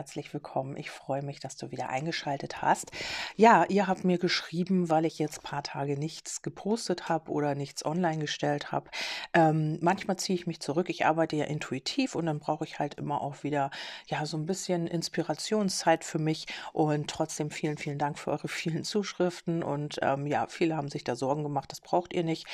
Herzlich willkommen. Ich freue mich, dass du wieder eingeschaltet hast. Ja, ihr habt mir geschrieben, weil ich jetzt ein paar Tage nichts gepostet habe oder nichts online gestellt habe. Ähm, manchmal ziehe ich mich zurück. Ich arbeite ja intuitiv und dann brauche ich halt immer auch wieder ja so ein bisschen Inspirationszeit für mich. Und trotzdem vielen, vielen Dank für eure vielen Zuschriften. Und ähm, ja, viele haben sich da Sorgen gemacht. Das braucht ihr nicht.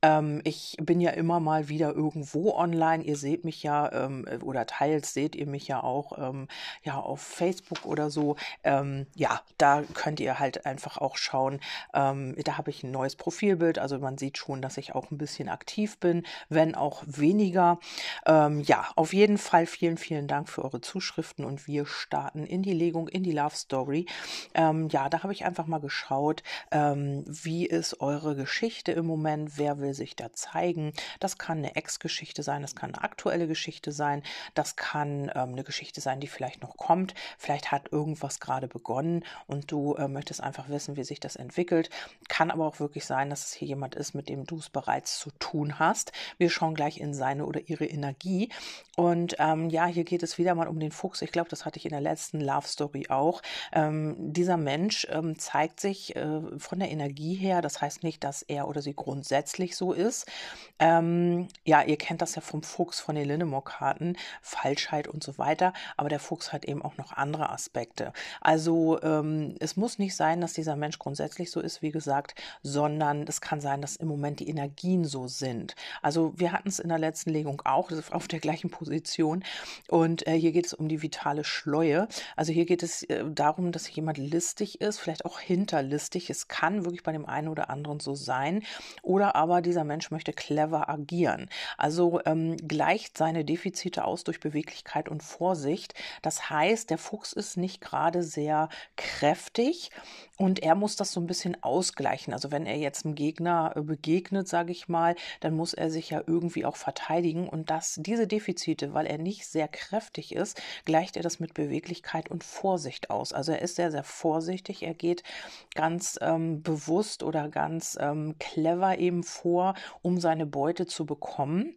Ähm, ich bin ja immer mal wieder irgendwo online. Ihr seht mich ja ähm, oder teils seht ihr mich ja auch ähm, ja, auf Facebook oder so. Ähm, ja, da könnt ihr halt einfach auch schauen. Ähm, da habe ich ein neues Profilbild. Also man sieht schon, dass ich auch ein bisschen aktiv bin, wenn auch weniger. Ähm, ja, auf jeden Fall vielen, vielen Dank für eure Zuschriften und wir starten in die Legung, in die Love Story. Ähm, ja, da habe ich einfach mal geschaut, ähm, wie ist eure Geschichte im Moment? Wer will sich da zeigen? Das kann eine Ex-Geschichte sein, das kann eine aktuelle Geschichte sein, das kann ähm, eine Geschichte sein, die vielleicht noch kommt. Vielleicht hat irgendwas gerade begonnen und du äh, möchtest einfach wissen, wie sich das entwickelt. Kann aber auch wirklich sein, dass es hier jemand ist, mit dem du es bereits zu tun hast. Wir schauen gleich in seine oder ihre Energie. Und ähm, ja, hier geht es wieder mal um den Fuchs. Ich glaube, das hatte ich in der letzten Love Story auch. Ähm, dieser Mensch ähm, zeigt sich äh, von der Energie her. Das heißt nicht, dass er oder sie grundsätzlich so ist. Ähm, ja, ihr kennt das ja vom Fuchs, von den Linnemore-Karten, Falschheit und so weiter aber der Fuchs hat eben auch noch andere Aspekte. Also ähm, es muss nicht sein, dass dieser Mensch grundsätzlich so ist, wie gesagt, sondern es kann sein, dass im Moment die Energien so sind. Also wir hatten es in der letzten Legung auch, auf der gleichen Position und äh, hier geht es um die vitale Schleue. Also hier geht es äh, darum, dass jemand listig ist, vielleicht auch hinterlistig. Es kann wirklich bei dem einen oder anderen so sein. Oder aber dieser Mensch möchte clever agieren. Also ähm, gleicht seine Defizite aus durch Beweglichkeit und Vorsicht. Das heißt, der Fuchs ist nicht gerade sehr kräftig und er muss das so ein bisschen ausgleichen. Also wenn er jetzt einem Gegner äh, begegnet, sage ich mal, dann muss er sich ja irgendwie auch verteidigen und das, diese Defizite, weil er nicht sehr kräftig ist, gleicht er das mit Beweglichkeit und Vorsicht aus. Also er ist sehr, sehr vorsichtig. Er geht ganz ähm, bewusst oder ganz ähm, clever eben vor, um seine Beute zu bekommen.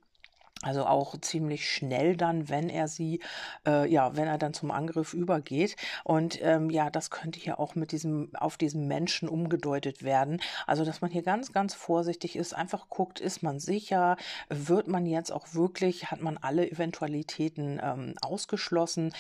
Also auch ziemlich schnell dann, wenn er sie, äh, ja, wenn er dann zum Angriff übergeht. Und ähm, ja, das könnte hier auch mit diesem, auf diesen Menschen umgedeutet werden. Also, dass man hier ganz, ganz vorsichtig ist, einfach guckt, ist man sicher, wird man jetzt auch wirklich, hat man alle Eventualitäten ähm, ausgeschlossen,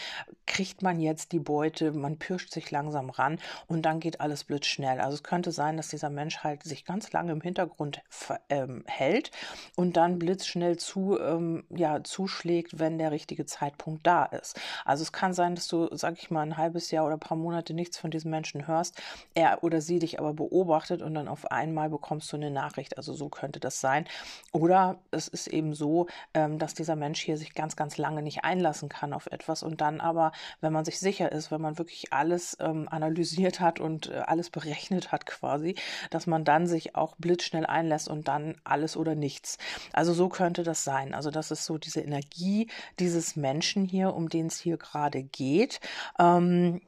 kriegt man jetzt die Beute, man pirscht sich langsam ran und dann geht alles blitzschnell. Also es könnte sein, dass dieser Mensch halt sich ganz lange im Hintergrund ähm, hält und dann blitzschnell zu ähm, ja, zuschlägt, wenn der richtige Zeitpunkt da ist. Also es kann sein, dass du, sag ich mal, ein halbes Jahr oder ein paar Monate nichts von diesem Menschen hörst, er oder sie dich aber beobachtet und dann auf einmal bekommst du eine Nachricht. Also so könnte das sein. Oder es ist eben so, ähm, dass dieser Mensch hier sich ganz, ganz lange nicht einlassen kann auf etwas und dann aber, wenn man sich sicher ist, wenn man wirklich alles ähm, analysiert hat und äh, alles berechnet hat quasi, dass man dann sich auch blitzschnell einlässt und dann alles oder nichts. Also so könnte das sein. Also das ist so diese Energie dieses Menschen hier, um den es hier gerade geht. Ähm,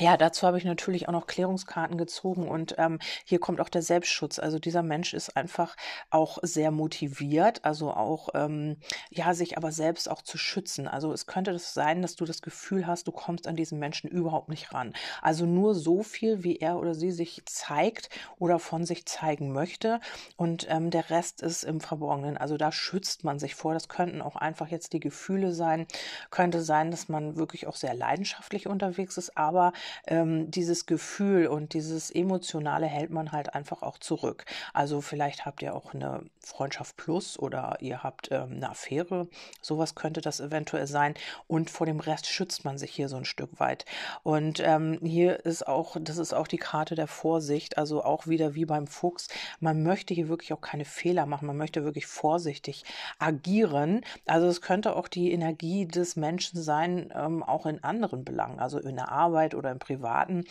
ja, dazu habe ich natürlich auch noch Klärungskarten gezogen und ähm, hier kommt auch der Selbstschutz. Also dieser Mensch ist einfach auch sehr motiviert, also auch ähm, ja sich aber selbst auch zu schützen. Also es könnte das sein, dass du das Gefühl hast, du kommst an diesen Menschen überhaupt nicht ran. Also nur so viel, wie er oder sie sich zeigt oder von sich zeigen möchte und ähm, der Rest ist im Verborgenen. Also da schützt man sich vor. Das könnten auch einfach jetzt die Gefühle sein. Könnte sein, dass man wirklich auch sehr leidenschaftlich unterwegs ist, aber ähm, dieses Gefühl und dieses Emotionale hält man halt einfach auch zurück. Also vielleicht habt ihr auch eine Freundschaft plus oder ihr habt ähm, eine Affäre. Sowas könnte das eventuell sein. Und vor dem Rest schützt man sich hier so ein Stück weit. Und ähm, hier ist auch, das ist auch die Karte der Vorsicht. Also auch wieder wie beim Fuchs. Man möchte hier wirklich auch keine Fehler machen. Man möchte wirklich vorsichtig agieren. Also es könnte auch die Energie des Menschen sein, ähm, auch in anderen Belangen. Also in der Arbeit oder oder im Privaten.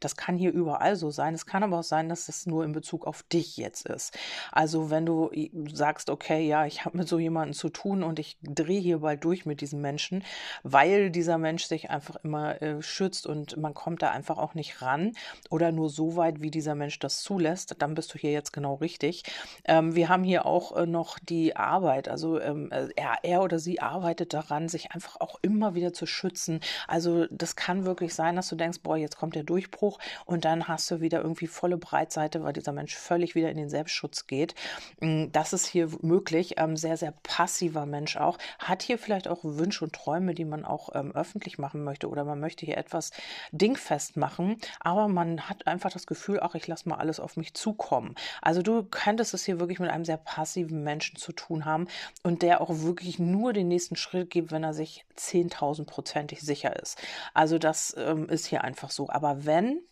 Das kann hier überall so sein. Es kann aber auch sein, dass es nur in Bezug auf dich jetzt ist. Also wenn du sagst, okay, ja, ich habe mit so jemandem zu tun und ich drehe hier bald durch mit diesem Menschen, weil dieser Mensch sich einfach immer äh, schützt und man kommt da einfach auch nicht ran oder nur so weit, wie dieser Mensch das zulässt, dann bist du hier jetzt genau richtig. Ähm, wir haben hier auch äh, noch die Arbeit. Also ähm, äh, er, er oder sie arbeitet daran, sich einfach auch immer wieder zu schützen. Also das kann wirklich sein, dass du denkst, boah, jetzt kommt der Durchbruch und dann hast du wieder irgendwie volle Breitseite, weil dieser Mensch völlig wieder in den Selbstschutz geht. Mm, das ist hier möglich. Ähm, sehr, sehr passiver Mensch auch. Hat hier vielleicht auch Wünsche und Träume, die man auch ähm, öffentlich machen möchte oder man möchte hier etwas dingfest machen, aber man hat einfach das Gefühl, ach, ich lasse mal alles auf mich zukommen. Also du könntest es hier wirklich mit einem sehr passiven Menschen zu tun haben und der auch wirklich nur den nächsten Schritt gibt, wenn er sich 10.000-prozentig sicher ist. Also das ähm, ist hier einfach so. Aber wenn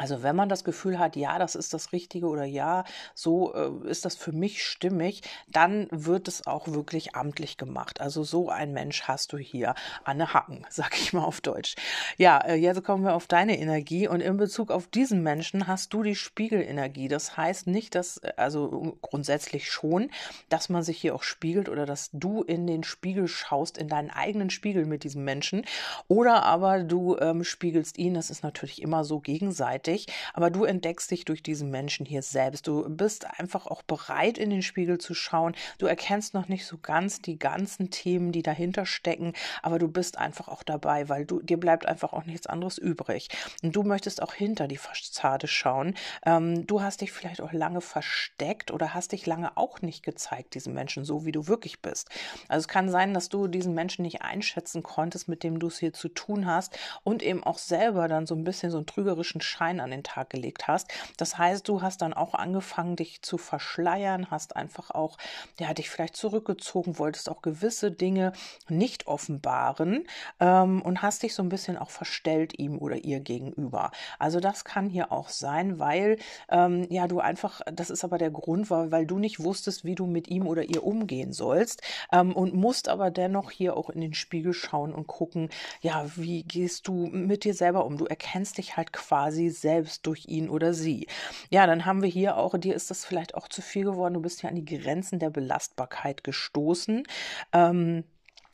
also wenn man das Gefühl hat, ja, das ist das Richtige oder ja, so äh, ist das für mich stimmig, dann wird es auch wirklich amtlich gemacht. Also so ein Mensch hast du hier. Anne Hacken, sag ich mal auf Deutsch. Ja, äh, jetzt kommen wir auf deine Energie und in Bezug auf diesen Menschen hast du die Spiegelenergie. Das heißt nicht, dass, äh, also grundsätzlich schon, dass man sich hier auch spiegelt oder dass du in den Spiegel schaust, in deinen eigenen Spiegel mit diesem Menschen oder aber du ähm, spiegelst ihn. Das ist natürlich immer so gegenseitig gegenseitig, aber du entdeckst dich durch diesen Menschen hier selbst. Du bist einfach auch bereit, in den Spiegel zu schauen. Du erkennst noch nicht so ganz die ganzen Themen, die dahinter stecken, aber du bist einfach auch dabei, weil du, dir bleibt einfach auch nichts anderes übrig. Und du möchtest auch hinter die Fassade schauen. Ähm, du hast dich vielleicht auch lange versteckt oder hast dich lange auch nicht gezeigt, diesen Menschen, so wie du wirklich bist. Also es kann sein, dass du diesen Menschen nicht einschätzen konntest, mit dem du es hier zu tun hast und eben auch selber dann so ein bisschen so einen trügerischen Schein Schein an den Tag gelegt hast. Das heißt, du hast dann auch angefangen, dich zu verschleiern, hast einfach auch, ja, dich vielleicht zurückgezogen, wolltest auch gewisse Dinge nicht offenbaren ähm, und hast dich so ein bisschen auch verstellt ihm oder ihr gegenüber. Also das kann hier auch sein, weil ähm, ja du einfach, das ist aber der Grund, weil, weil du nicht wusstest, wie du mit ihm oder ihr umgehen sollst ähm, und musst aber dennoch hier auch in den Spiegel schauen und gucken, ja, wie gehst du mit dir selber um? Du erkennst dich halt quasi selbst durch ihn oder sie. Ja, dann haben wir hier auch, dir ist das vielleicht auch zu viel geworden, du bist ja an die Grenzen der Belastbarkeit gestoßen. Ähm,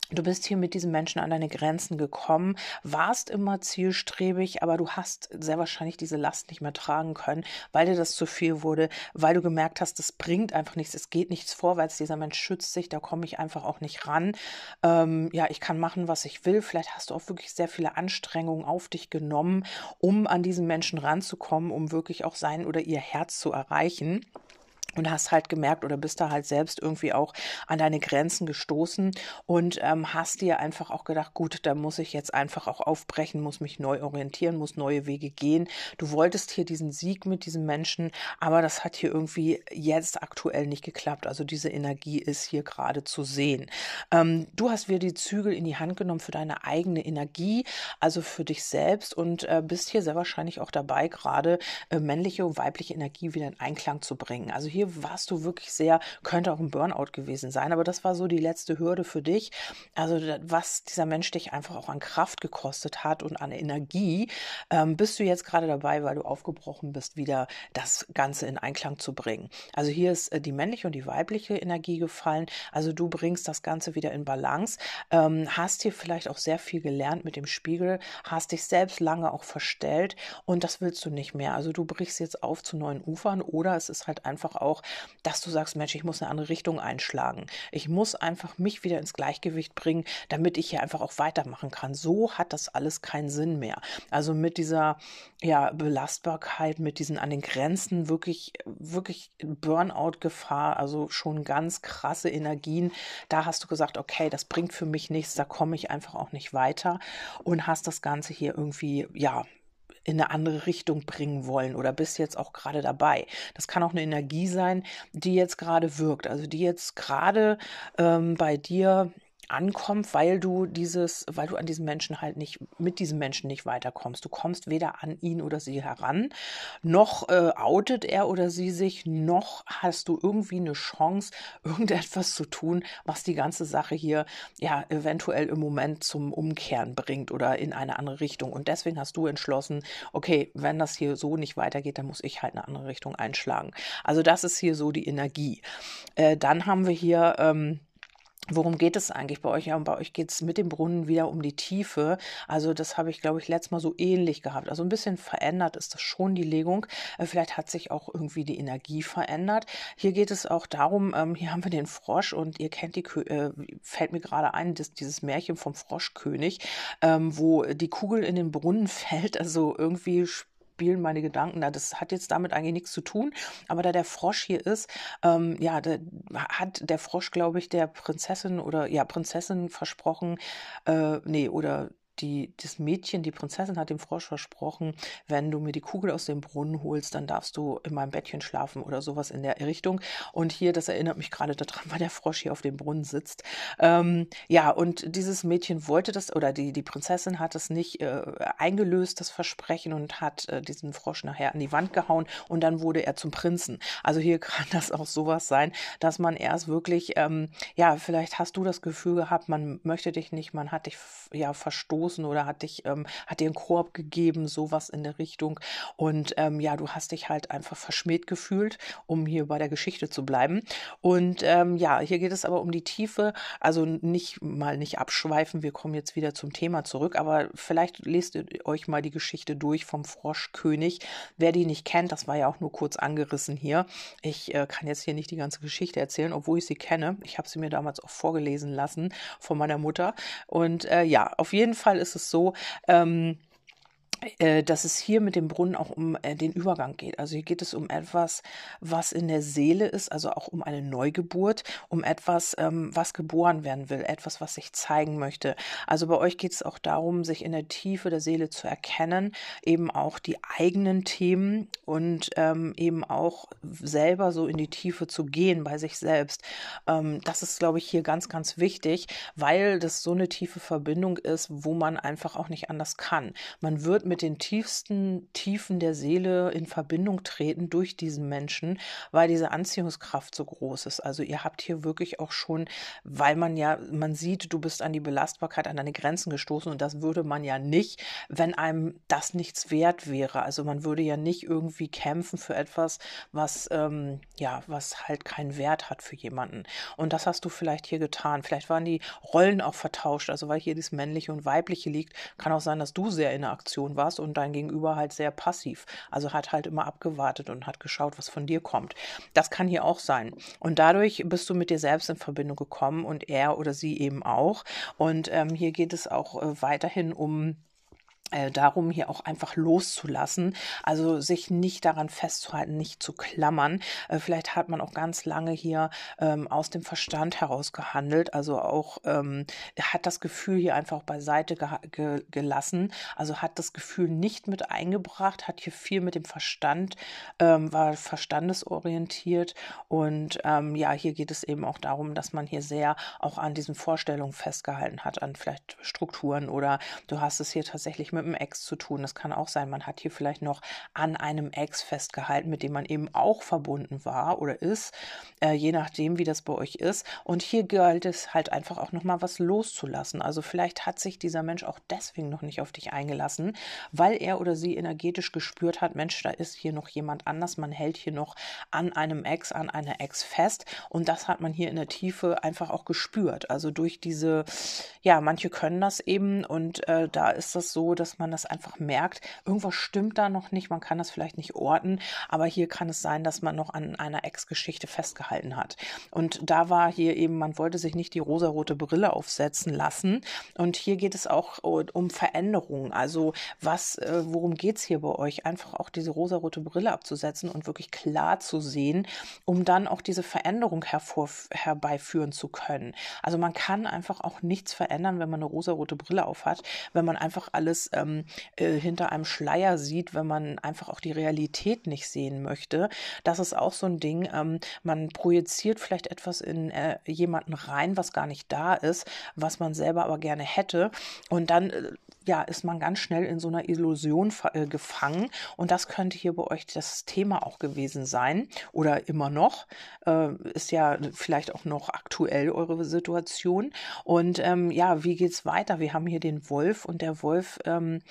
Du bist hier mit diesen Menschen an deine Grenzen gekommen, warst immer zielstrebig, aber du hast sehr wahrscheinlich diese Last nicht mehr tragen können, weil dir das zu viel wurde, weil du gemerkt hast, das bringt einfach nichts, es geht nichts vorwärts, dieser Mensch schützt sich, da komme ich einfach auch nicht ran. Ähm, ja, ich kann machen, was ich will. Vielleicht hast du auch wirklich sehr viele Anstrengungen auf dich genommen, um an diesen Menschen ranzukommen, um wirklich auch sein oder ihr Herz zu erreichen und hast halt gemerkt oder bist da halt selbst irgendwie auch an deine Grenzen gestoßen und ähm, hast dir einfach auch gedacht, gut, da muss ich jetzt einfach auch aufbrechen, muss mich neu orientieren, muss neue Wege gehen. Du wolltest hier diesen Sieg mit diesem Menschen, aber das hat hier irgendwie jetzt aktuell nicht geklappt. Also diese Energie ist hier gerade zu sehen. Ähm, du hast wieder die Zügel in die Hand genommen für deine eigene Energie, also für dich selbst und äh, bist hier sehr wahrscheinlich auch dabei, gerade äh, männliche und weibliche Energie wieder in Einklang zu bringen. Also hier warst du wirklich sehr, könnte auch ein Burnout gewesen sein, aber das war so die letzte Hürde für dich. Also was dieser Mensch dich einfach auch an Kraft gekostet hat und an Energie, ähm, bist du jetzt gerade dabei, weil du aufgebrochen bist, wieder das Ganze in Einklang zu bringen. Also hier ist äh, die männliche und die weibliche Energie gefallen. Also du bringst das Ganze wieder in Balance, ähm, hast hier vielleicht auch sehr viel gelernt mit dem Spiegel, hast dich selbst lange auch verstellt und das willst du nicht mehr. Also du brichst jetzt auf zu neuen Ufern oder es ist halt einfach auch auch, dass du sagst, Mensch, ich muss eine andere Richtung einschlagen. Ich muss einfach mich wieder ins Gleichgewicht bringen, damit ich hier einfach auch weitermachen kann. So hat das alles keinen Sinn mehr. Also mit dieser ja, Belastbarkeit, mit diesen an den Grenzen wirklich, wirklich Burnout-Gefahr, also schon ganz krasse Energien. Da hast du gesagt, okay, das bringt für mich nichts, da komme ich einfach auch nicht weiter und hast das Ganze hier irgendwie, ja, in eine andere Richtung bringen wollen oder bist jetzt auch gerade dabei. Das kann auch eine Energie sein, die jetzt gerade wirkt, also die jetzt gerade ähm, bei dir ankommt, weil du dieses, weil du an diesen Menschen halt nicht, mit diesem Menschen nicht weiterkommst. Du kommst weder an ihn oder sie heran, noch äh, outet er oder sie sich, noch hast du irgendwie eine Chance, irgendetwas zu tun, was die ganze Sache hier ja eventuell im Moment zum Umkehren bringt oder in eine andere Richtung. Und deswegen hast du entschlossen, okay, wenn das hier so nicht weitergeht, dann muss ich halt eine andere Richtung einschlagen. Also das ist hier so die Energie. Äh, dann haben wir hier ähm, Worum geht es eigentlich bei euch? Ja, und bei euch geht es mit dem Brunnen wieder um die Tiefe. Also das habe ich, glaube ich, letztes Mal so ähnlich gehabt. Also ein bisschen verändert ist das schon die Legung. Äh, vielleicht hat sich auch irgendwie die Energie verändert. Hier geht es auch darum, ähm, hier haben wir den Frosch und ihr kennt die, äh, fällt mir gerade ein, das, dieses Märchen vom Froschkönig, ähm, wo die Kugel in den Brunnen fällt. Also irgendwie spielen meine Gedanken da. Das hat jetzt damit eigentlich nichts zu tun. Aber da der Frosch hier ist, ähm, ja, da hat der Frosch, glaube ich, der Prinzessin oder ja, Prinzessin versprochen, äh, nee, oder die, das Mädchen, die Prinzessin hat dem Frosch versprochen, wenn du mir die Kugel aus dem Brunnen holst, dann darfst du in meinem Bettchen schlafen oder sowas in der Richtung. Und hier, das erinnert mich gerade daran, weil der Frosch hier auf dem Brunnen sitzt. Ähm, ja, und dieses Mädchen wollte das, oder die, die Prinzessin hat es nicht äh, eingelöst, das Versprechen, und hat äh, diesen Frosch nachher an die Wand gehauen und dann wurde er zum Prinzen. Also hier kann das auch sowas sein, dass man erst wirklich, ähm, ja, vielleicht hast du das Gefühl gehabt, man möchte dich nicht, man hat dich ja verstoßen gestoßen oder hat dich, ähm, hat dir einen Korb gegeben, sowas in der Richtung. Und ähm, ja, du hast dich halt einfach verschmäht gefühlt, um hier bei der Geschichte zu bleiben. Und ähm, ja, hier geht es aber um die Tiefe, also nicht mal nicht abschweifen, wir kommen jetzt wieder zum Thema zurück, aber vielleicht lest ihr euch mal die Geschichte durch vom Froschkönig. Wer die nicht kennt, das war ja auch nur kurz angerissen hier. Ich äh, kann jetzt hier nicht die ganze Geschichte erzählen, obwohl ich sie kenne. Ich habe sie mir damals auch vorgelesen lassen von meiner Mutter. Und äh, ja, auf jeden Fall Fall ist es so, ähm, äh, dass es hier mit dem Brunnen auch um äh, den Übergang geht. Also hier geht es um etwas, was in der Seele ist, also auch um eine Neugeburt, um etwas, ähm, was geboren werden will, etwas, was sich zeigen möchte. Also bei euch geht es auch darum, sich in der Tiefe der Seele zu erkennen, eben auch die eigenen Themen und ähm, eben auch selber so in die Tiefe zu gehen bei sich selbst. Ähm, das ist, glaube ich, hier ganz, ganz wichtig, weil das so eine tiefe Verbindung ist, wo man einfach auch nicht anders kann. Man wird mit den tiefsten Tiefen der Seele in Verbindung treten durch diesen Menschen, weil diese Anziehungskraft so groß ist. Also ihr habt hier wirklich auch schon, weil man ja, man sieht, du bist an die Belastbarkeit, an deine Grenzen gestoßen und das würde man ja nicht, wenn einem das nichts wert wäre. Also man würde ja nicht irgendwie kämpfen für etwas, was ähm, ja, was halt keinen Wert hat für jemanden. Und das hast du vielleicht hier getan. Vielleicht waren die Rollen auch vertauscht. Also weil hier das männliche und weibliche liegt, kann auch sein, dass du sehr in der Aktion warst und dein Gegenüber halt sehr passiv. Also hat halt immer abgewartet und hat geschaut, was von dir kommt. Das kann hier auch sein. Und dadurch bist du mit dir selbst in Verbindung gekommen und er oder sie eben auch. Und ähm, hier geht es auch äh, weiterhin um äh, darum, hier auch einfach loszulassen, also sich nicht daran festzuhalten, nicht zu klammern. Äh, vielleicht hat man auch ganz lange hier ähm, aus dem Verstand heraus gehandelt, also auch ähm, hat das Gefühl hier einfach beiseite ge ge gelassen, also hat das Gefühl nicht mit eingebracht, hat hier viel mit dem Verstand, ähm, war verstandesorientiert. Und ähm, ja, hier geht es eben auch darum, dass man hier sehr auch an diesen Vorstellungen festgehalten hat, an vielleicht Strukturen oder du hast es hier tatsächlich mit einem Ex zu tun. Das kann auch sein, man hat hier vielleicht noch an einem Ex festgehalten, mit dem man eben auch verbunden war oder ist, äh, je nachdem, wie das bei euch ist. Und hier gilt es halt einfach auch nochmal was loszulassen. Also vielleicht hat sich dieser Mensch auch deswegen noch nicht auf dich eingelassen, weil er oder sie energetisch gespürt hat, Mensch, da ist hier noch jemand anders. Man hält hier noch an einem Ex, an einer Ex fest. Und das hat man hier in der Tiefe einfach auch gespürt. Also durch diese, ja, manche können das eben und äh, da ist das so, dass man das einfach merkt, irgendwas stimmt da noch nicht, man kann das vielleicht nicht orten, aber hier kann es sein, dass man noch an einer Ex-Geschichte festgehalten hat. Und da war hier eben, man wollte sich nicht die rosarote Brille aufsetzen lassen. Und hier geht es auch um Veränderungen. Also was, äh, worum geht es hier bei euch? Einfach auch diese rosarote Brille abzusetzen und wirklich klar zu sehen, um dann auch diese Veränderung hervor, herbeiführen zu können. Also man kann einfach auch nichts verändern, wenn man eine rosarote Brille aufhat, wenn man einfach alles ähm, äh, hinter einem Schleier sieht, wenn man einfach auch die Realität nicht sehen möchte. Das ist auch so ein Ding. Ähm, man projiziert vielleicht etwas in äh, jemanden rein, was gar nicht da ist, was man selber aber gerne hätte. Und dann äh, ja, ist man ganz schnell in so einer Illusion äh, gefangen. Und das könnte hier bei euch das Thema auch gewesen sein oder immer noch. Äh, ist ja vielleicht auch noch aktuell eure Situation. Und ähm, ja, wie geht's weiter? Wir haben hier den Wolf und der Wolf ähm,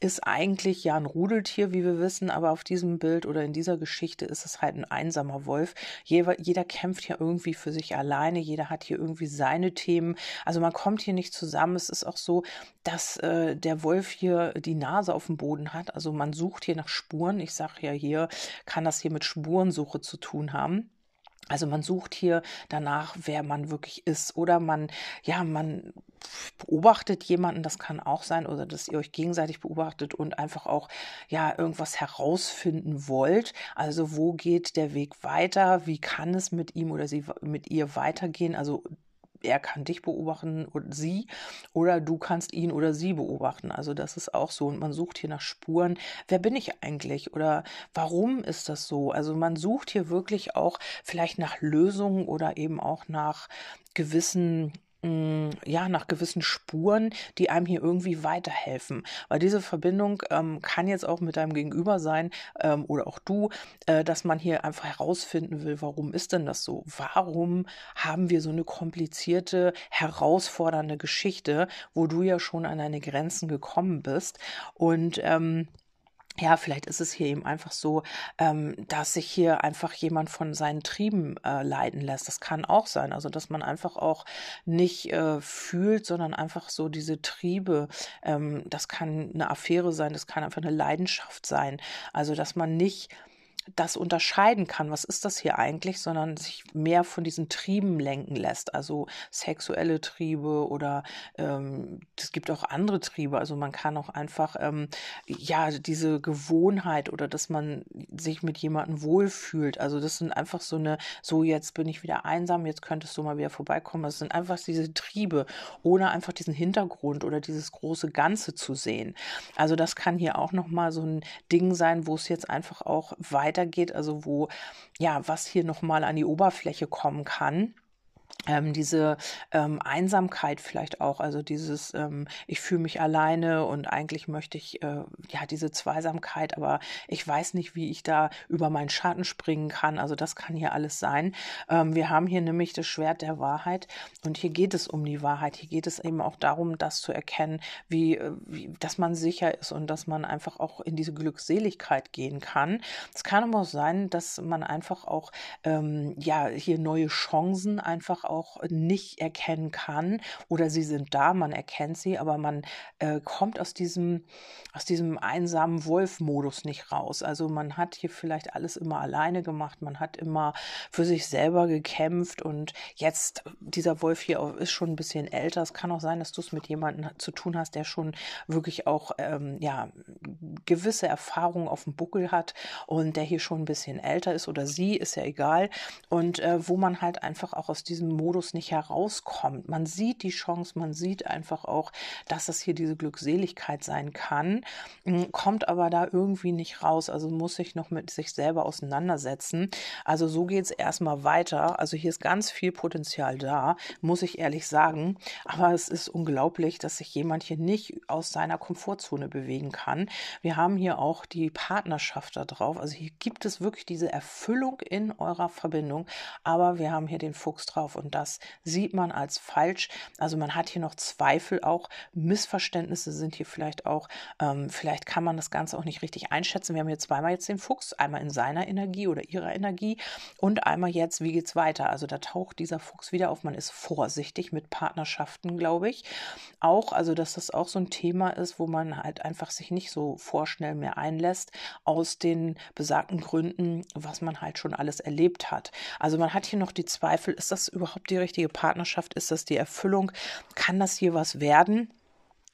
ist eigentlich ja ein Rudeltier, wie wir wissen, aber auf diesem Bild oder in dieser Geschichte ist es halt ein einsamer Wolf. Jeder, jeder kämpft hier irgendwie für sich alleine, jeder hat hier irgendwie seine Themen. Also man kommt hier nicht zusammen. Es ist auch so, dass äh, der Wolf hier die Nase auf dem Boden hat. Also man sucht hier nach Spuren. Ich sage ja hier, kann das hier mit Spurensuche zu tun haben. Also man sucht hier danach, wer man wirklich ist. Oder man, ja, man beobachtet jemanden, das kann auch sein, oder dass ihr euch gegenseitig beobachtet und einfach auch, ja, irgendwas herausfinden wollt. Also wo geht der Weg weiter? Wie kann es mit ihm oder sie, mit ihr weitergehen? Also er kann dich beobachten und sie oder du kannst ihn oder sie beobachten. Also das ist auch so und man sucht hier nach Spuren. Wer bin ich eigentlich oder warum ist das so? Also man sucht hier wirklich auch vielleicht nach Lösungen oder eben auch nach gewissen ja, nach gewissen Spuren, die einem hier irgendwie weiterhelfen. Weil diese Verbindung ähm, kann jetzt auch mit deinem Gegenüber sein ähm, oder auch du, äh, dass man hier einfach herausfinden will, warum ist denn das so? Warum haben wir so eine komplizierte, herausfordernde Geschichte, wo du ja schon an deine Grenzen gekommen bist? Und ähm, ja, vielleicht ist es hier eben einfach so, ähm, dass sich hier einfach jemand von seinen Trieben äh, leiten lässt. Das kann auch sein. Also, dass man einfach auch nicht äh, fühlt, sondern einfach so diese Triebe. Ähm, das kann eine Affäre sein, das kann einfach eine Leidenschaft sein. Also, dass man nicht das unterscheiden kann, was ist das hier eigentlich, sondern sich mehr von diesen Trieben lenken lässt, also sexuelle Triebe oder ähm, es gibt auch andere Triebe, also man kann auch einfach ähm, ja diese Gewohnheit oder dass man sich mit jemandem wohlfühlt, also das sind einfach so eine, so jetzt bin ich wieder einsam, jetzt könntest du mal wieder vorbeikommen, das sind einfach diese Triebe, ohne einfach diesen Hintergrund oder dieses große Ganze zu sehen. Also das kann hier auch nochmal so ein Ding sein, wo es jetzt einfach auch weiter weitergeht, also wo ja was hier noch mal an die Oberfläche kommen kann ähm, diese ähm, Einsamkeit vielleicht auch, also dieses, ähm, ich fühle mich alleine und eigentlich möchte ich äh, ja diese Zweisamkeit, aber ich weiß nicht, wie ich da über meinen Schatten springen kann. Also das kann hier alles sein. Ähm, wir haben hier nämlich das Schwert der Wahrheit und hier geht es um die Wahrheit. Hier geht es eben auch darum, das zu erkennen, wie, äh, wie dass man sicher ist und dass man einfach auch in diese Glückseligkeit gehen kann. Es kann aber auch sein, dass man einfach auch ähm, ja hier neue Chancen einfach auch nicht erkennen kann oder sie sind da, man erkennt sie, aber man äh, kommt aus diesem, aus diesem einsamen Wolf-Modus nicht raus. Also man hat hier vielleicht alles immer alleine gemacht, man hat immer für sich selber gekämpft und jetzt, dieser Wolf hier ist schon ein bisschen älter. Es kann auch sein, dass du es mit jemandem zu tun hast, der schon wirklich auch ähm, ja, gewisse Erfahrungen auf dem Buckel hat und der hier schon ein bisschen älter ist oder sie, ist ja egal. Und äh, wo man halt einfach auch aus diesem Modus nicht herauskommt. Man sieht die Chance, man sieht einfach auch, dass es hier diese Glückseligkeit sein kann, hm, kommt aber da irgendwie nicht raus. Also muss sich noch mit sich selber auseinandersetzen. Also so geht es erstmal weiter. Also hier ist ganz viel Potenzial da, muss ich ehrlich sagen. Aber es ist unglaublich, dass sich jemand hier nicht aus seiner Komfortzone bewegen kann. Wir haben hier auch die Partnerschaft da drauf. Also hier gibt es wirklich diese Erfüllung in eurer Verbindung. Aber wir haben hier den Fuchs drauf und das sieht man als falsch. Also man hat hier noch Zweifel, auch Missverständnisse sind hier vielleicht auch, ähm, vielleicht kann man das Ganze auch nicht richtig einschätzen. Wir haben hier zweimal jetzt den Fuchs, einmal in seiner Energie oder ihrer Energie und einmal jetzt, wie geht es weiter? Also da taucht dieser Fuchs wieder auf. Man ist vorsichtig mit Partnerschaften, glaube ich. Auch, also dass das auch so ein Thema ist, wo man halt einfach sich nicht so vorschnell mehr einlässt, aus den besagten Gründen, was man halt schon alles erlebt hat. Also man hat hier noch die Zweifel, ist das überhaupt die richtige Partnerschaft? Ist das die Erfüllung? Kann das hier was werden?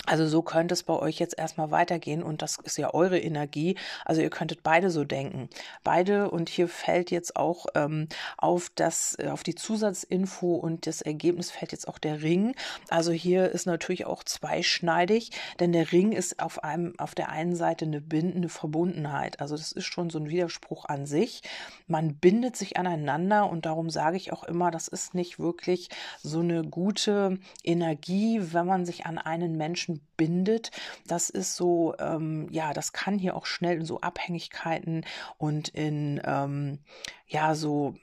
Also so könnte es bei euch jetzt erstmal weitergehen und das ist ja eure Energie. Also ihr könntet beide so denken. Beide und hier fällt jetzt auch ähm, auf das, äh, auf die Zusatzinfo und das Ergebnis fällt jetzt auch der Ring. Also hier ist natürlich auch zweischneidig, denn der Ring ist auf einem, auf der einen Seite eine bindende Verbundenheit. Also das ist schon so ein Widerspruch an sich. Man bindet sich aneinander und darum sage ich auch immer, das ist nicht wirklich so eine gute Energie, wenn man sich an einen Menschen Menschen bindet. Das ist so, ähm, ja, das kann hier auch schnell in so Abhängigkeiten und in, ähm, ja, so,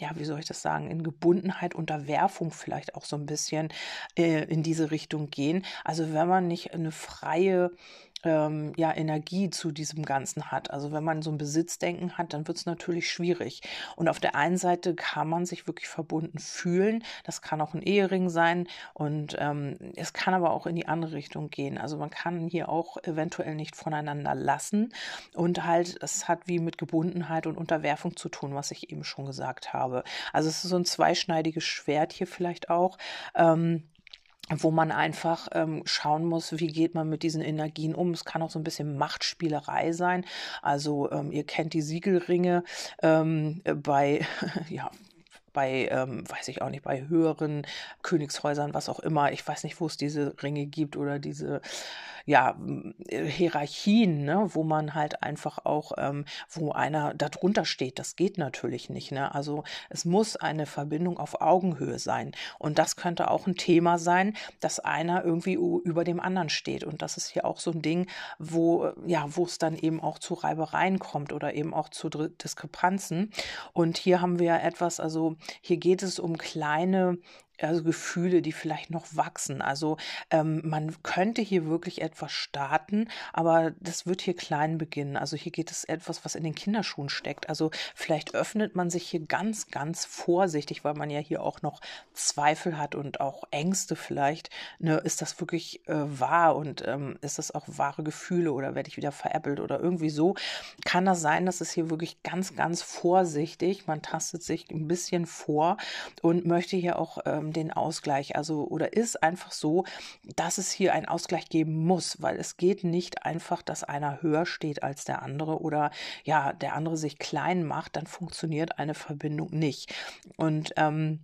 ja, wie soll ich das sagen, in Gebundenheit, Unterwerfung vielleicht auch so ein bisschen äh, in diese Richtung gehen. Also wenn man nicht eine freie ähm, ja, Energie zu diesem Ganzen hat. Also wenn man so ein Besitzdenken hat, dann wird es natürlich schwierig. Und auf der einen Seite kann man sich wirklich verbunden fühlen. Das kann auch ein Ehering sein und ähm, es kann aber auch in die andere Richtung gehen. Also man kann hier auch eventuell nicht voneinander lassen und halt, es hat wie mit Gebundenheit und Unterwerfung zu tun, was ich eben schon gesagt habe. Also es ist so ein zweischneidiges Schwert hier vielleicht auch. Ähm, wo man einfach ähm, schauen muss, wie geht man mit diesen Energien um. Es kann auch so ein bisschen Machtspielerei sein. Also ähm, ihr kennt die Siegelringe ähm, bei, ja, bei, ähm, weiß ich auch nicht, bei höheren Königshäusern, was auch immer. Ich weiß nicht, wo es diese Ringe gibt oder diese ja, Hierarchien, ne, wo man halt einfach auch, ähm, wo einer darunter steht. Das geht natürlich nicht. Ne? Also es muss eine Verbindung auf Augenhöhe sein. Und das könnte auch ein Thema sein, dass einer irgendwie über dem anderen steht. Und das ist hier auch so ein Ding, wo, ja, wo es dann eben auch zu Reibereien kommt oder eben auch zu Diskrepanzen. Und hier haben wir etwas, also hier geht es um kleine also Gefühle, die vielleicht noch wachsen. Also ähm, man könnte hier wirklich etwas starten, aber das wird hier klein beginnen. Also hier geht es etwas, was in den Kinderschuhen steckt. Also vielleicht öffnet man sich hier ganz, ganz vorsichtig, weil man ja hier auch noch Zweifel hat und auch Ängste vielleicht. Ne, ist das wirklich äh, wahr und ähm, ist das auch wahre Gefühle oder werde ich wieder veräppelt oder irgendwie so? Kann das sein, dass es hier wirklich ganz, ganz vorsichtig, man tastet sich ein bisschen vor und möchte hier auch ähm, den Ausgleich. Also oder ist einfach so, dass es hier einen Ausgleich geben muss, weil es geht nicht einfach, dass einer höher steht als der andere oder ja, der andere sich klein macht, dann funktioniert eine Verbindung nicht. Und ähm,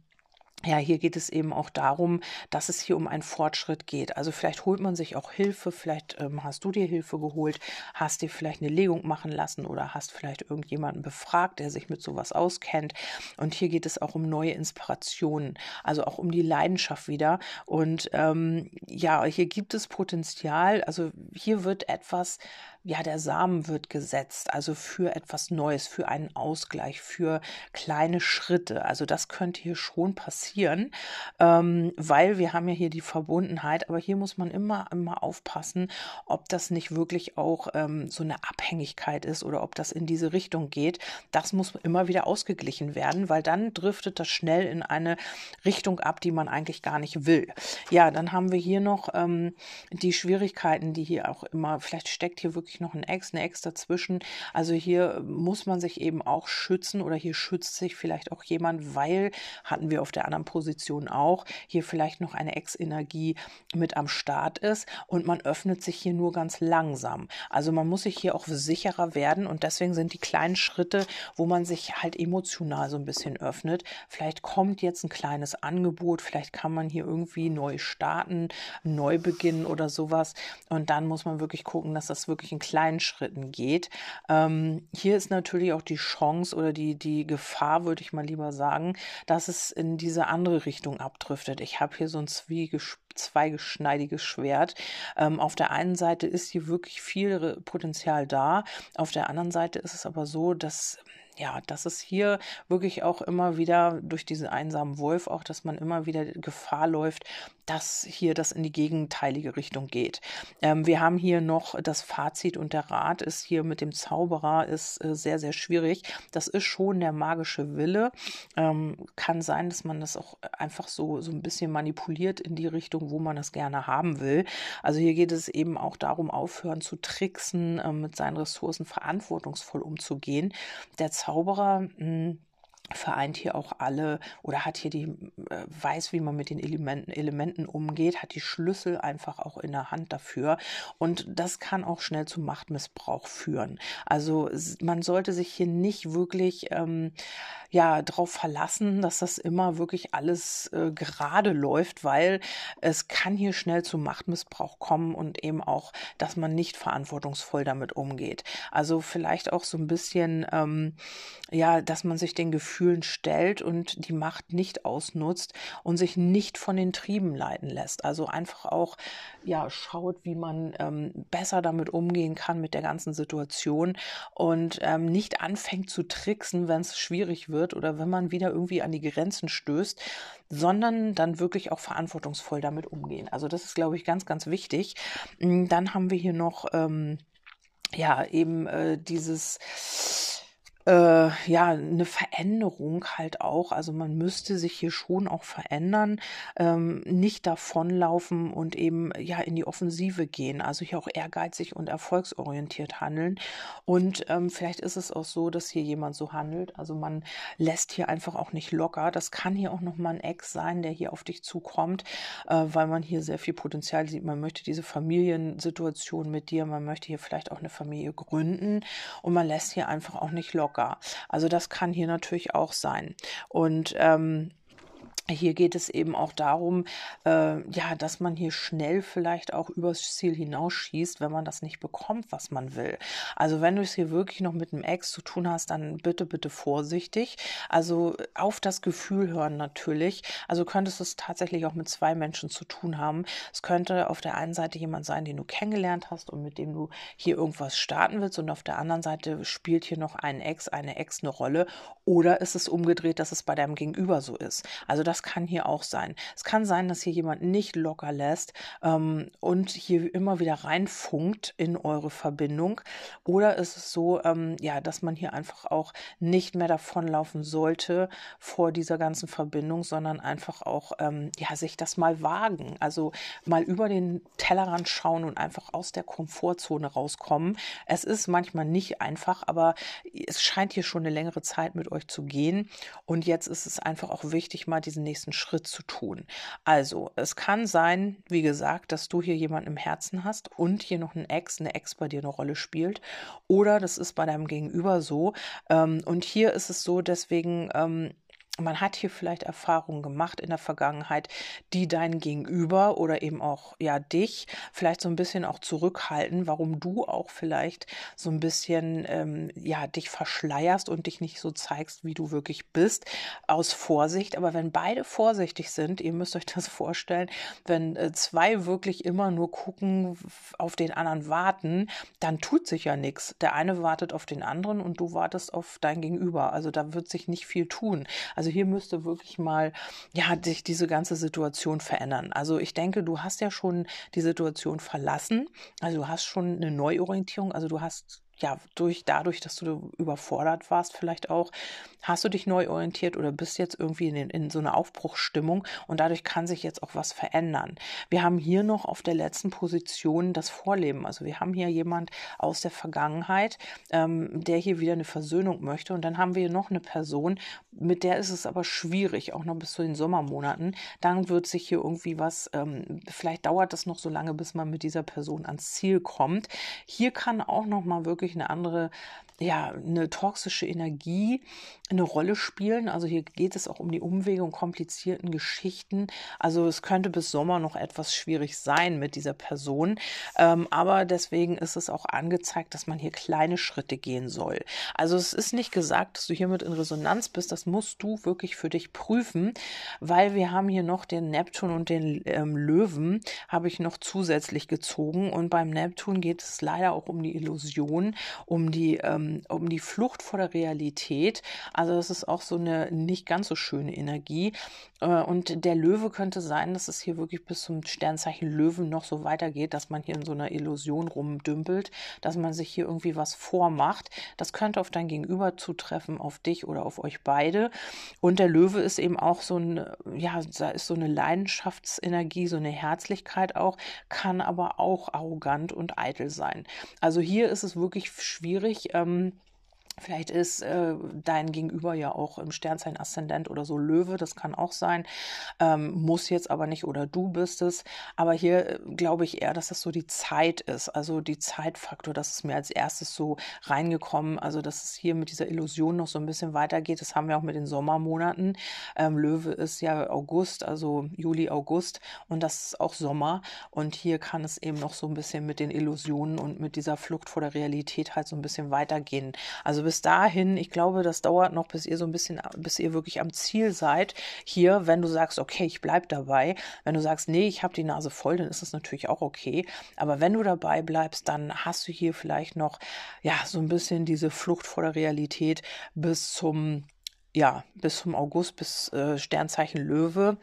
ja, hier geht es eben auch darum, dass es hier um einen Fortschritt geht. Also vielleicht holt man sich auch Hilfe, vielleicht ähm, hast du dir Hilfe geholt, hast dir vielleicht eine Legung machen lassen oder hast vielleicht irgendjemanden befragt, der sich mit sowas auskennt. Und hier geht es auch um neue Inspirationen, also auch um die Leidenschaft wieder. Und ähm, ja, hier gibt es Potenzial. Also hier wird etwas ja, der Samen wird gesetzt, also für etwas Neues, für einen Ausgleich, für kleine Schritte. Also das könnte hier schon passieren, ähm, weil wir haben ja hier die Verbundenheit, aber hier muss man immer, immer aufpassen, ob das nicht wirklich auch ähm, so eine Abhängigkeit ist oder ob das in diese Richtung geht. Das muss immer wieder ausgeglichen werden, weil dann driftet das schnell in eine Richtung ab, die man eigentlich gar nicht will. Ja, dann haben wir hier noch ähm, die Schwierigkeiten, die hier auch immer, vielleicht steckt hier wirklich wirklich noch ein Ex, eine Ex dazwischen. Also hier muss man sich eben auch schützen oder hier schützt sich vielleicht auch jemand, weil hatten wir auf der anderen Position auch, hier vielleicht noch eine Ex-Energie mit am Start ist und man öffnet sich hier nur ganz langsam. Also man muss sich hier auch sicherer werden und deswegen sind die kleinen Schritte, wo man sich halt emotional so ein bisschen öffnet. Vielleicht kommt jetzt ein kleines Angebot, vielleicht kann man hier irgendwie neu starten, neu beginnen oder sowas und dann muss man wirklich gucken, dass das wirklich ein kleinen Schritten geht. Ähm, hier ist natürlich auch die Chance oder die, die Gefahr, würde ich mal lieber sagen, dass es in diese andere Richtung abdriftet. Ich habe hier so ein zweigeschneidiges Schwert. Ähm, auf der einen Seite ist hier wirklich viel Potenzial da, auf der anderen Seite ist es aber so, dass ja, dass es hier wirklich auch immer wieder durch diesen einsamen Wolf auch, dass man immer wieder Gefahr läuft, dass hier das in die gegenteilige Richtung geht. Ähm, wir haben hier noch das Fazit und der Rat ist hier mit dem Zauberer ist äh, sehr, sehr schwierig. Das ist schon der magische Wille. Ähm, kann sein, dass man das auch einfach so, so ein bisschen manipuliert in die Richtung, wo man das gerne haben will. Also hier geht es eben auch darum, aufhören zu tricksen, äh, mit seinen Ressourcen verantwortungsvoll umzugehen. Der Zauberer, mh, hm, vereint hier auch alle oder hat hier die, weiß, wie man mit den Elementen, Elementen umgeht, hat die Schlüssel einfach auch in der Hand dafür. Und das kann auch schnell zu Machtmissbrauch führen. Also man sollte sich hier nicht wirklich ähm, ja darauf verlassen, dass das immer wirklich alles äh, gerade läuft, weil es kann hier schnell zu Machtmissbrauch kommen und eben auch, dass man nicht verantwortungsvoll damit umgeht. Also vielleicht auch so ein bisschen, ähm, ja, dass man sich den Gefühlen stellt und die Macht nicht ausnutzt und sich nicht von den Trieben leiten lässt. Also einfach auch, ja, schaut, wie man ähm, besser damit umgehen kann mit der ganzen Situation und ähm, nicht anfängt zu tricksen, wenn es schwierig wird wird oder wenn man wieder irgendwie an die Grenzen stößt, sondern dann wirklich auch verantwortungsvoll damit umgehen. Also das ist, glaube ich, ganz, ganz wichtig. Hm, dann haben wir hier noch, ähm, ja, eben äh, dieses äh, ja, eine Veränderung halt auch. Also man müsste sich hier schon auch verändern, ähm, nicht davonlaufen und eben ja in die Offensive gehen. Also hier auch ehrgeizig und erfolgsorientiert handeln. Und ähm, vielleicht ist es auch so, dass hier jemand so handelt. Also man lässt hier einfach auch nicht locker. Das kann hier auch nochmal ein Ex sein, der hier auf dich zukommt, äh, weil man hier sehr viel Potenzial sieht. Man möchte diese Familiensituation mit dir, man möchte hier vielleicht auch eine Familie gründen und man lässt hier einfach auch nicht locker locker. Also das kann hier natürlich auch sein. Und ähm, hier geht es eben auch darum, äh, ja, dass man hier schnell vielleicht auch übers Ziel hinausschießt, wenn man das nicht bekommt, was man will. Also wenn du es hier wirklich noch mit einem Ex zu tun hast, dann bitte, bitte vorsichtig. Also auf das Gefühl hören natürlich. Also könntest du es tatsächlich auch mit zwei Menschen zu tun haben. Es könnte auf der einen Seite jemand sein, den du kennengelernt hast und mit dem du hier irgendwas starten willst und auf der anderen Seite spielt hier noch ein Ex, eine Ex eine Rolle oder ist es umgedreht, dass es bei deinem Gegenüber so ist. Also das das kann hier auch sein. Es kann sein, dass hier jemand nicht locker lässt ähm, und hier immer wieder reinfunkt in eure Verbindung. Oder ist es so, ähm, ja, dass man hier einfach auch nicht mehr davonlaufen sollte vor dieser ganzen Verbindung, sondern einfach auch, ähm, ja, sich das mal wagen. Also mal über den Tellerrand schauen und einfach aus der Komfortzone rauskommen. Es ist manchmal nicht einfach, aber es scheint hier schon eine längere Zeit mit euch zu gehen. Und jetzt ist es einfach auch wichtig, mal diesen nächsten Schritt zu tun. Also, es kann sein, wie gesagt, dass du hier jemanden im Herzen hast und hier noch ein Ex, eine Ex bei dir eine Rolle spielt. Oder das ist bei deinem Gegenüber so. Ähm, und hier ist es so, deswegen ähm, man hat hier vielleicht Erfahrungen gemacht in der Vergangenheit, die dein Gegenüber oder eben auch ja dich vielleicht so ein bisschen auch zurückhalten, warum du auch vielleicht so ein bisschen ähm, ja dich verschleierst und dich nicht so zeigst, wie du wirklich bist, aus Vorsicht. Aber wenn beide vorsichtig sind, ihr müsst euch das vorstellen, wenn äh, zwei wirklich immer nur gucken, auf den anderen warten, dann tut sich ja nichts. Der eine wartet auf den anderen und du wartest auf dein Gegenüber. Also da wird sich nicht viel tun. Also also hier müsste wirklich mal, ja, sich diese ganze Situation verändern. Also ich denke, du hast ja schon die Situation verlassen. Also du hast schon eine Neuorientierung. Also du hast ja, durch, dadurch, dass du überfordert warst, vielleicht auch, hast du dich neu orientiert oder bist jetzt irgendwie in, in, so einer Aufbruchsstimmung und dadurch kann sich jetzt auch was verändern. Wir haben hier noch auf der letzten Position das Vorleben. Also wir haben hier jemand aus der Vergangenheit, ähm, der hier wieder eine Versöhnung möchte und dann haben wir noch eine Person, mit der ist es aber schwierig, auch noch bis zu den Sommermonaten. Dann wird sich hier irgendwie was, ähm, vielleicht dauert das noch so lange, bis man mit dieser Person ans Ziel kommt. Hier kann auch noch mal wirklich wirklich eine andere, ja, eine toxische Energie eine Rolle spielen. Also hier geht es auch um die Umwege und komplizierten Geschichten. Also es könnte bis Sommer noch etwas schwierig sein mit dieser Person. Ähm, aber deswegen ist es auch angezeigt, dass man hier kleine Schritte gehen soll. Also es ist nicht gesagt, dass du hiermit in Resonanz bist. Das musst du wirklich für dich prüfen, weil wir haben hier noch den Neptun und den ähm, Löwen habe ich noch zusätzlich gezogen. Und beim Neptun geht es leider auch um die Illusion um die, ähm, um die Flucht vor der Realität. Also das ist auch so eine nicht ganz so schöne Energie. Äh, und der Löwe könnte sein, dass es hier wirklich bis zum Sternzeichen Löwen noch so weitergeht, dass man hier in so einer Illusion rumdümpelt, dass man sich hier irgendwie was vormacht. Das könnte auf dein Gegenüber zutreffen, auf dich oder auf euch beide. Und der Löwe ist eben auch so ein, ja, da ist so eine Leidenschaftsenergie, so eine Herzlichkeit auch, kann aber auch arrogant und eitel sein. Also hier ist es wirklich schwierig. Ähm, ähm, Vielleicht ist äh, dein Gegenüber ja auch im Sternzeichen Aszendent oder so Löwe, das kann auch sein, ähm, muss jetzt aber nicht oder du bist es. Aber hier äh, glaube ich eher, dass das so die Zeit ist, also die Zeitfaktor, das ist mir als erstes so reingekommen, also dass es hier mit dieser Illusion noch so ein bisschen weitergeht. Das haben wir auch mit den Sommermonaten. Ähm, Löwe ist ja August, also Juli, August und das ist auch Sommer und hier kann es eben noch so ein bisschen mit den Illusionen und mit dieser Flucht vor der Realität halt so ein bisschen weitergehen. Also bis dahin, ich glaube, das dauert noch, bis ihr so ein bisschen, bis ihr wirklich am Ziel seid. Hier, wenn du sagst, okay, ich bleib dabei. Wenn du sagst, nee, ich habe die Nase voll, dann ist das natürlich auch okay. Aber wenn du dabei bleibst, dann hast du hier vielleicht noch, ja, so ein bisschen diese Flucht vor der Realität bis zum ja, bis zum August, bis äh, Sternzeichen Löwe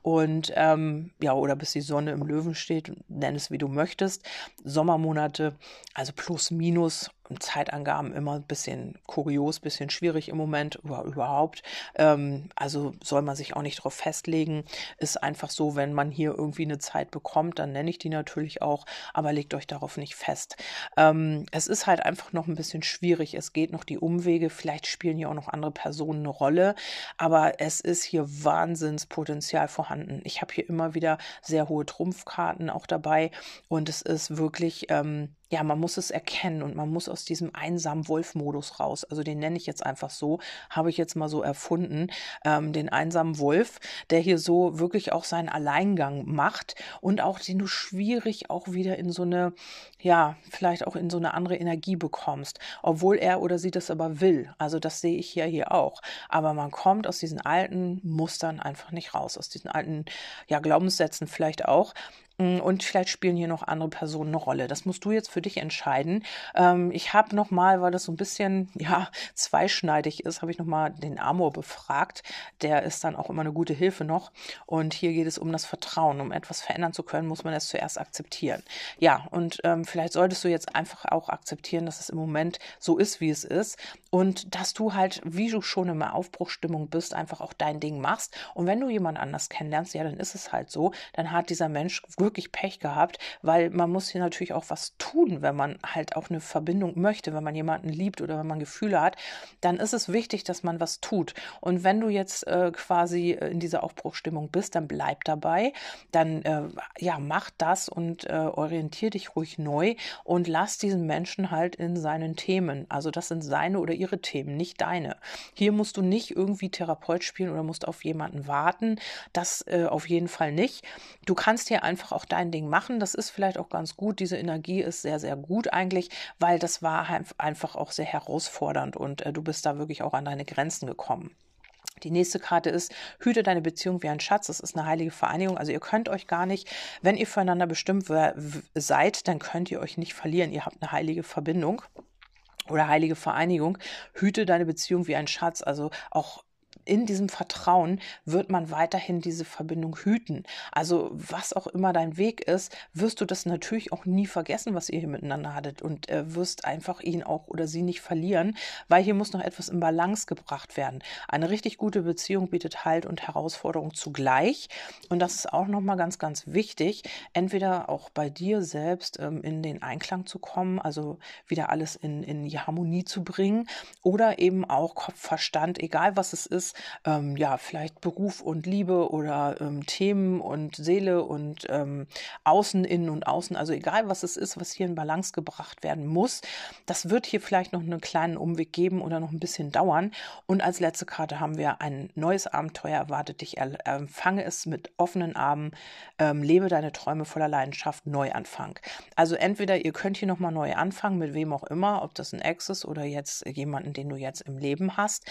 und ähm, ja, oder bis die Sonne im Löwen steht, nenn es wie du möchtest. Sommermonate, also plus minus Zeitangaben immer ein bisschen kurios, bisschen schwierig im Moment oder überhaupt. Ähm, also soll man sich auch nicht darauf festlegen. Ist einfach so, wenn man hier irgendwie eine Zeit bekommt, dann nenne ich die natürlich auch, aber legt euch darauf nicht fest. Ähm, es ist halt einfach noch ein bisschen schwierig. Es geht noch die Umwege. Vielleicht spielen hier auch noch andere Personen eine Rolle, aber es ist hier Wahnsinnspotenzial vorhanden. Ich habe hier immer wieder sehr hohe Trumpfkarten auch dabei und es ist wirklich ähm, ja, man muss es erkennen und man muss aus diesem einsamen Wolf-Modus raus. Also den nenne ich jetzt einfach so, habe ich jetzt mal so erfunden, ähm, den einsamen Wolf, der hier so wirklich auch seinen Alleingang macht und auch den du schwierig auch wieder in so eine, ja, vielleicht auch in so eine andere Energie bekommst, obwohl er oder sie das aber will. Also das sehe ich ja hier auch. Aber man kommt aus diesen alten Mustern einfach nicht raus, aus diesen alten, ja, Glaubenssätzen vielleicht auch. Mm, und vielleicht spielen hier noch andere Personen eine Rolle. Das musst du jetzt für dich entscheiden. Ähm, ich habe nochmal, weil das so ein bisschen ja zweischneidig ist, habe ich nochmal den Amor befragt. Der ist dann auch immer eine gute Hilfe noch. Und hier geht es um das Vertrauen. Um etwas verändern zu können, muss man es zuerst akzeptieren. Ja, und ähm, vielleicht solltest du jetzt einfach auch akzeptieren, dass es im Moment so ist, wie es ist. Und dass du halt, wie du schon in einer Aufbruchstimmung bist, einfach auch dein Ding machst. Und wenn du jemand anders kennenlernst, ja, dann ist es halt so. Dann hat dieser Mensch wirklich wirklich Pech gehabt, weil man muss hier natürlich auch was tun, wenn man halt auch eine Verbindung möchte, wenn man jemanden liebt oder wenn man Gefühle hat, dann ist es wichtig, dass man was tut. Und wenn du jetzt äh, quasi in dieser Aufbruchstimmung bist, dann bleib dabei, dann äh, ja, mach das und äh, orientier dich ruhig neu und lass diesen Menschen halt in seinen Themen. Also das sind seine oder ihre Themen, nicht deine. Hier musst du nicht irgendwie Therapeut spielen oder musst auf jemanden warten. Das äh, auf jeden Fall nicht. Du kannst hier einfach auch dein Ding machen. Das ist vielleicht auch ganz gut. Diese Energie ist sehr, sehr gut eigentlich, weil das war einfach auch sehr herausfordernd und äh, du bist da wirklich auch an deine Grenzen gekommen. Die nächste Karte ist, hüte deine Beziehung wie ein Schatz. Das ist eine heilige Vereinigung. Also ihr könnt euch gar nicht, wenn ihr füreinander bestimmt seid, dann könnt ihr euch nicht verlieren. Ihr habt eine heilige Verbindung oder heilige Vereinigung. Hüte deine Beziehung wie ein Schatz. Also auch in diesem Vertrauen wird man weiterhin diese Verbindung hüten. Also was auch immer dein Weg ist, wirst du das natürlich auch nie vergessen, was ihr hier miteinander hattet und äh, wirst einfach ihn auch oder sie nicht verlieren, weil hier muss noch etwas in Balance gebracht werden. Eine richtig gute Beziehung bietet Halt und Herausforderung zugleich und das ist auch noch mal ganz ganz wichtig, entweder auch bei dir selbst ähm, in den Einklang zu kommen, also wieder alles in in die Harmonie zu bringen oder eben auch Kopf Verstand, egal was es ist, ähm, ja, vielleicht Beruf und Liebe oder ähm, Themen und Seele und ähm, Außen, Innen und Außen, also egal was es ist, was hier in Balance gebracht werden muss, das wird hier vielleicht noch einen kleinen Umweg geben oder noch ein bisschen dauern. Und als letzte Karte haben wir ein neues Abenteuer erwartet dich, empfange es mit offenen Armen, ähm, lebe deine Träume voller Leidenschaft, Neuanfang. Also entweder ihr könnt hier nochmal neu anfangen, mit wem auch immer, ob das ein Ex ist oder jetzt jemanden, den du jetzt im Leben hast,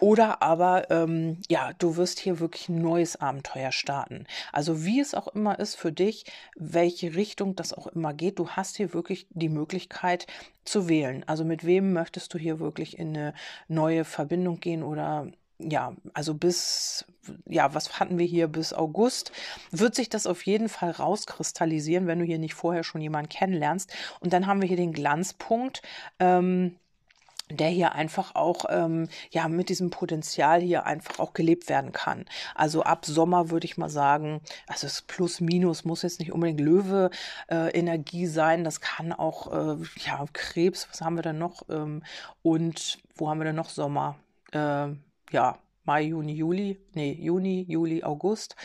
oder aber ähm, ja, du wirst hier wirklich ein neues Abenteuer starten. Also wie es auch immer ist für dich, welche Richtung das auch immer geht, du hast hier wirklich die Möglichkeit zu wählen. Also mit wem möchtest du hier wirklich in eine neue Verbindung gehen oder ja, also bis, ja, was hatten wir hier bis August, wird sich das auf jeden Fall rauskristallisieren, wenn du hier nicht vorher schon jemanden kennenlernst. Und dann haben wir hier den Glanzpunkt. Ähm, der hier einfach auch ähm, ja mit diesem Potenzial hier einfach auch gelebt werden kann. Also ab Sommer würde ich mal sagen, also es plus minus muss jetzt nicht unbedingt Löwe äh, Energie sein, das kann auch äh, ja Krebs, was haben wir denn noch ähm, und wo haben wir denn noch Sommer? Äh, ja, Mai, Juni, Juli, nee, Juni, Juli, August.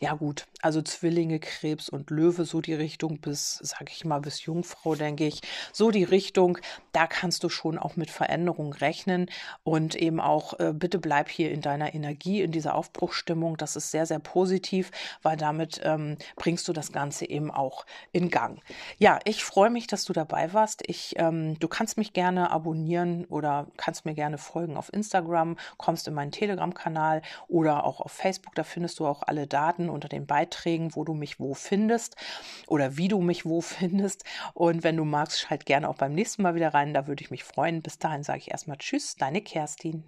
Ja gut, also Zwillinge, Krebs und Löwe, so die Richtung bis, sage ich mal, bis Jungfrau, denke ich. So die Richtung, da kannst du schon auch mit Veränderung rechnen und eben auch, äh, bitte bleib hier in deiner Energie, in dieser Aufbruchstimmung. Das ist sehr, sehr positiv, weil damit ähm, bringst du das Ganze eben auch in Gang. Ja, ich freue mich, dass du dabei warst. Ich, ähm, du kannst mich gerne abonnieren oder kannst mir gerne folgen auf Instagram, kommst in meinen Telegram-Kanal oder auch auf Facebook. Da findest du auch alle Daten unter den Beiträgen, wo du mich wo findest oder wie du mich wo findest. Und wenn du magst, schalt gerne auch beim nächsten Mal wieder rein. Da würde ich mich freuen. Bis dahin sage ich erstmal Tschüss, deine Kerstin.